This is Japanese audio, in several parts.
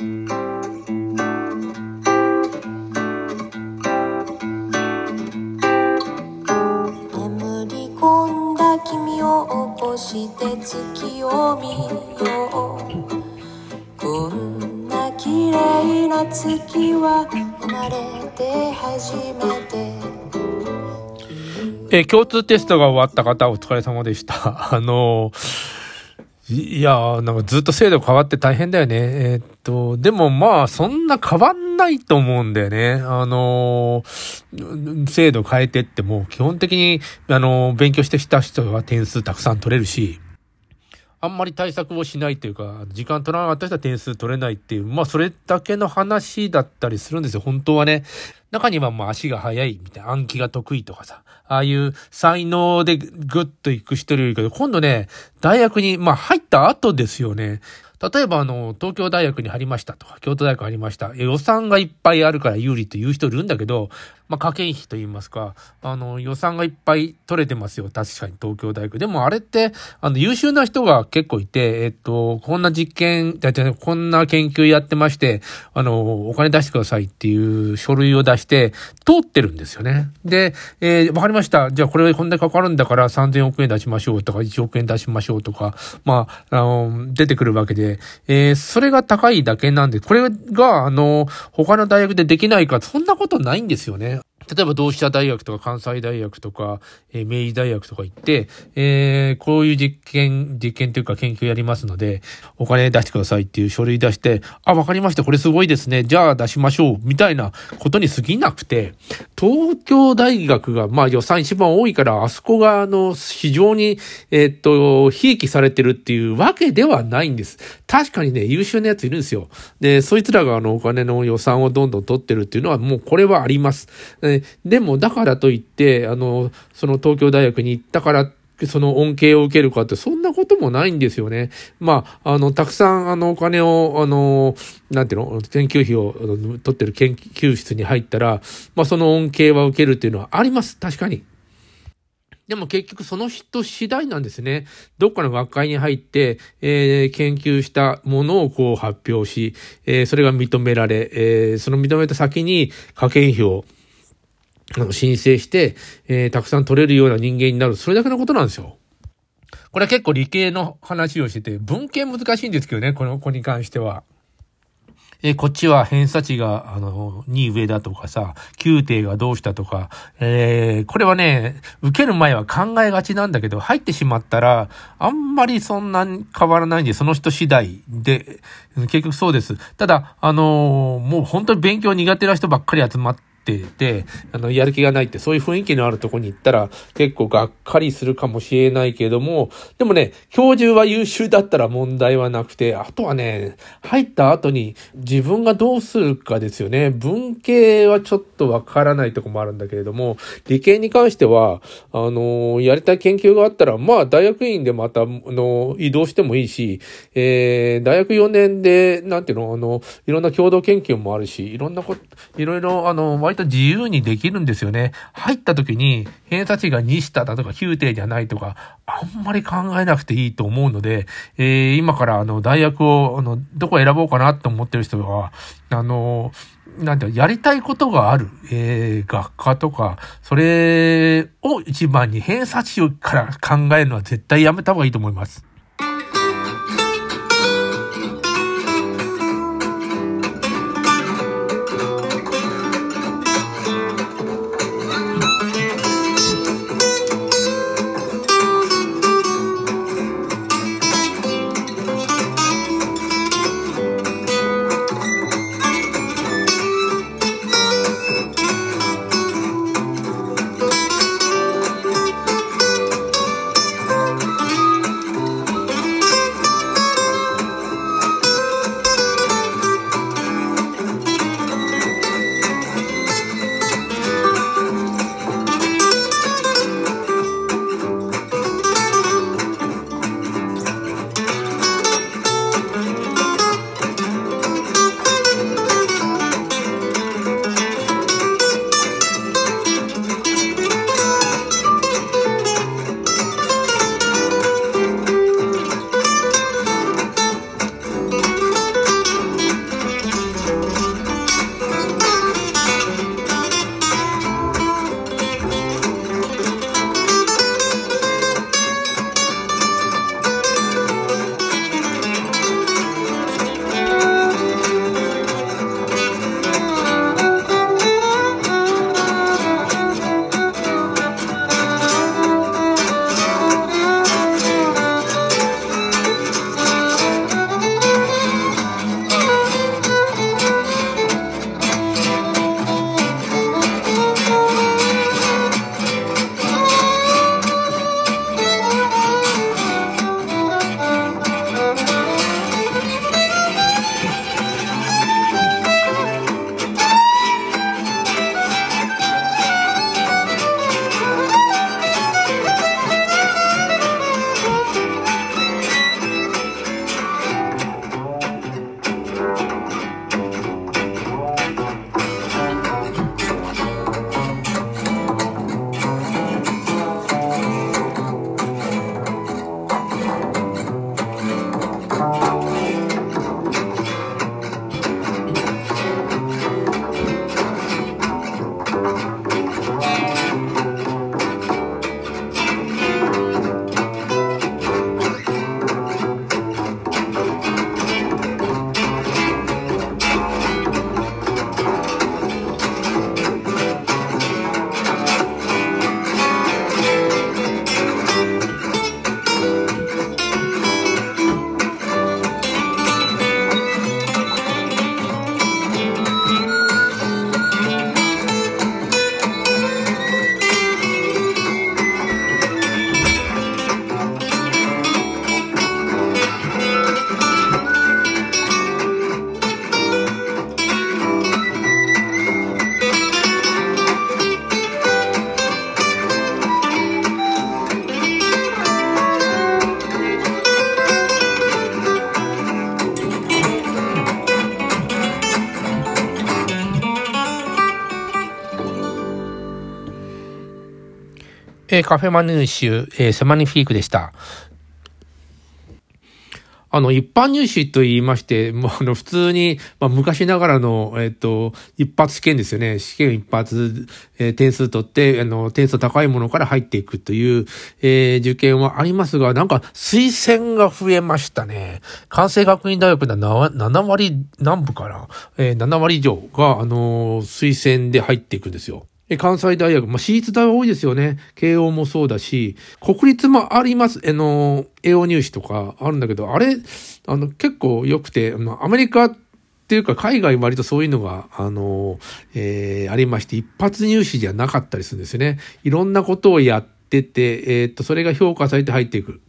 眠り込んだ君を起こして月を見ようこんな綺麗な月は生まれて初めてえ共通テストが終わった方、お疲れ様でした。あのいいやー、なんかずっと制度変わって大変だよね。えーっと、でもまあ、そんな変わんないと思うんだよね。あのー制度変えてっても、基本的に、あのー勉強してきた人は点数たくさん取れるし、あんまり対策をしないというか、時間取らなかった人は点数取れないっていう、まあそれだけの話だったりするんですよ、本当はね。中にはまあ足が速いみたいな、暗記が得意とかさ、ああいう才能でグッと行く人いるけど、今度ね、大学に、まあ入った後ですよね。例えばあの、東京大学に入りましたとか、京都大学入りました。予算がいっぱいあるから有利という人いるんだけど、まあ、家計費と言いますか、あの、予算がいっぱい取れてますよ。確かに東京大学。でもあれって、あの、優秀な人が結構いて、えっと、こんな実験、じゃじゃこんな研究やってまして、あの、お金出してくださいっていう書類を出して、通ってるんですよね。で、えーわかりました。じゃあこれこんだけかかるんだから3000億円出しましょうとか、1億円出しましょうとか、まあ、あの、出てくるわけで、えーそれが高いだけなんで、これが、あの、他の大学でできないか、そんなことないんですよね。例えば同志社大学とか関西大学とか、えー明治大学とか行って、えーこういう実験、実験というか研究やりますので、お金出してくださいっていう書類出して、あ、わかりました、これすごいですね、じゃあ出しましょう、みたいなことに過ぎなくて、東京大学が、まあ予算一番多いから、あそこが、あの、非常に、えっと、ひいきされてるっていうわけではないんです。確かにね、優秀なやついるんですよ。で、そいつらがあの、お金の予算をどんどん取ってるっていうのは、もうこれはあります。でも、だからといって、あの、その東京大学に行ったから、その恩恵を受けるかって、そんなこともないんですよね。まあ、あの、たくさん、あの、お金を、あの、なんていうの、研究費を取ってる研究室に入ったら、まあ、その恩恵は受けるっていうのはあります。確かに。でも結局その人次第なんですね。どっかの学会に入って、えー研究したものをこう発表し、えーそれが認められ、えーその認めた先に科研費をあの申請して、えーたくさん取れるような人間になる。それだけのことなんですよ。これは結構理系の話をしてて、文系難しいんですけどね、この子に関しては。えーこっちは偏差値が、あの、2上だとかさ、9点がどうしたとか、えーこれはね、受ける前は考えがちなんだけど、入ってしまったら、あんまりそんなに変わらないんで、その人次第で、結局そうです。ただ、あのーもう本当に勉強苦手な人ばっかり集まって、て、あの、やる気がないって、そういう雰囲気のあるとこに行ったら、結構がっかりするかもしれないけれども、でもね、教授は優秀だったら問題はなくて、あとはね、入った後に自分がどうするかですよね。文系はちょっとわからないとこもあるんだけれども、理系に関しては、あの、やりたい研究があったら、まあ、大学院でまた、あの、移動してもいいし、えー、大学4年で、なんていうの、あの、いろんな共同研究もあるし、いろんなこと、いろいろ、あの、割と自由にできるんですよね。入った時に、偏差値が2下だとか9点じゃないとか、あんまり考えなくていいと思うので、えー、今から、あの、大学を、あの、どこ選ぼうかなと思ってる人は、あの、なんていうのやりたいことがある、えー、学科とか、それを一番に偏差値から考えるのは絶対やめた方がいいと思います。えー、カフェマヌーシュ、えー、セマニフィークでした。あの、一般入試と言いまして、もうあの、普通に、まあ、昔ながらの、えっ、と、一発試験ですよね。試験一発、えー、点数取って、あの、点数高いものから入っていくという、えー、受験はありますが、なんか、推薦が増えましたね。関西学院大学では 7, 割南部から、えー、7割以上が、あの推薦で入っていくんですよ。え関西大学、まあ、私立大は多いですよね。慶応もそうだし、国立もあります。あの、栄養入試とかあるんだけど、あれ、あの、結構良くて、あ、アメリカっていうか海外割とそういうのが、あの、えー、ありまして、一発入試じゃなかったりするんですよね。いろんなことをやってて、えー、っと、それが評価されて入っていく。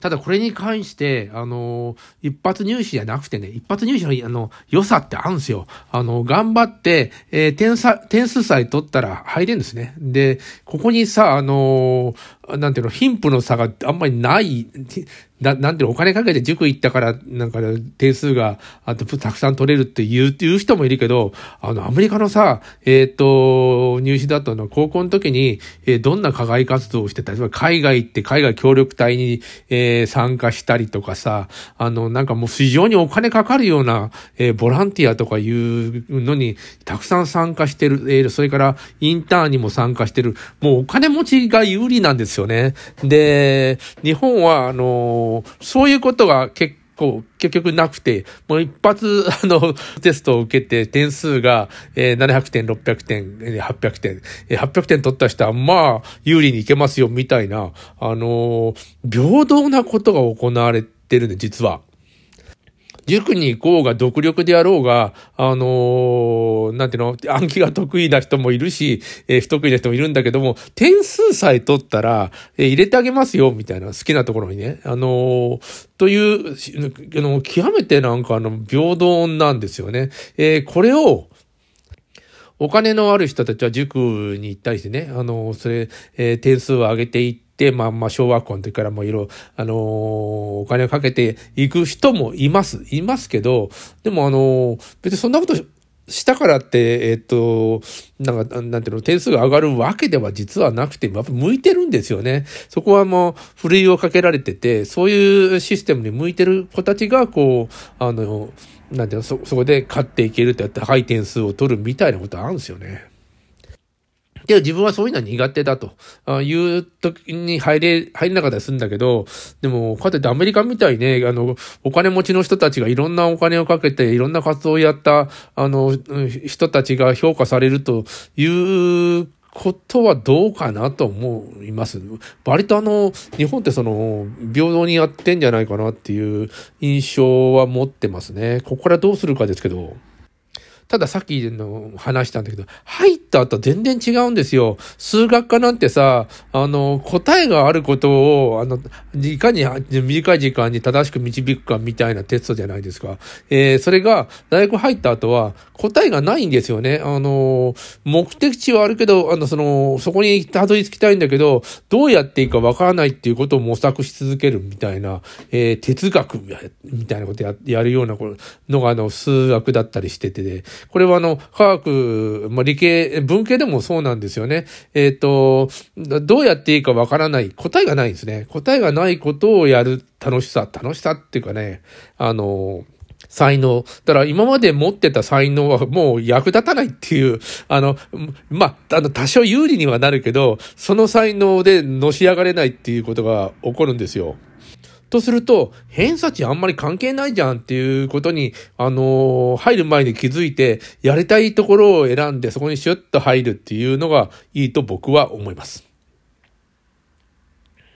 ただこれに関して、あの、一発入試じゃなくてね、一発入試の、あの、良さってあるんですよ。あの、頑張って、えー、点差、点数さえ取ったら入れるんですね。で、ここにさ、あの、なんていうの、貧富の差があんまりない、ななんていうの、お金かけて塾行ったから、なんか点数が、あと、たくさん取れるって言う、言う人もいるけど、あの、アメリカのさ、えっ、ー、と、入試だとの、高校の時に、えー、どんな課外活動をしてた、例えば海外行って海外協力隊に、えー、参加したりとかさ、あの、なんかもう非常にお金かかるような、えー、ボランティアとかいうのに、たくさん参加してる、えー、それからインターンにも参加してる、もうお金持ちが有利なんですよ。ね。で、日本は、あの、そういうことが結構、結局なくて、もう一発、あの、テストを受けて、点数が、えー、700点、600点、800点、えー、800点取った人は、まあ、有利にいけますよ、みたいな、あの平等なことが行われてるね、実は。塾に行こうが、独力であろうが、あのー、なんていうの、暗記が得意な人もいるし、えー、不得意な人もいるんだけども、点数さえ取ったら、えー、入れてあげますよ、みたいな、好きなところにね。あのー、という、あの、極めてなんかあの、平等なんですよね。えー、これを、お金のある人たちは塾に行ったりしてね、あの、それ、えー、点数を上げていって、、まあまあ小学校の時からもいろ、あのー、お金をかけていく人もいます。いますけど、でもあのー、別にそんなことしたからって、えっと、なんか、なんていうの、点数が上がるわけでは実はなくて、やっぱ向いてるんですよね。そこはもう、ふるいをかけられてて、そういうシステムに向いてる子たちが、こう、あの、なんていうの、そ、そこで勝っていけるってやって高い点数を取るみたいなことあるんですよね。けど自分はそういうのは苦手だという時に入れ、入れなかったりするんだけど、でも、かといってアメリカみたいね、あの、お金持ちの人たちがいろんなお金をかけて、いろんな活動をやった、あの、人たちが評価されるということはどうかなと思います。割とあの、日本ってその、平等にやってんじゃないかなっていう印象は持ってますね。ここからどうするかですけど。たださっきの話したんだけど、入った後全然違うんですよ。数学科なんてさ、あの、答えがあることを、あの、いかに短い時間に正しく導くかみたいなテストじゃないですか。えー、それが、大学入った後は、答えがないんですよね。あの、目的地はあるけど、あの、その、そこにたどり着きたいんだけど、どうやっていいかわからないっていうことを模索し続けるみたいな、えー、哲学みたいなことややるようなのが、あの、数学だったりしてて、これはあの、科学、まあ、理系、文系でもそうなんですよね。えっ、ー、と、どうやっていいかわからない。答えがないんですね。答えがないことをやる楽しさ、楽しさっていうかね、あの、才能。だから今まで持ってた才能はもう役立たないっていう、あの、まあ、あの、多少有利にはなるけど、その才能でのし上がれないっていうことが起こるんですよ。とすると、偏差値あんまり関係ないじゃんっていうことに、あのー、入る前に気づいて、やりたいところを選んで、そこにシュッと入るっていうのがいいと僕は思います。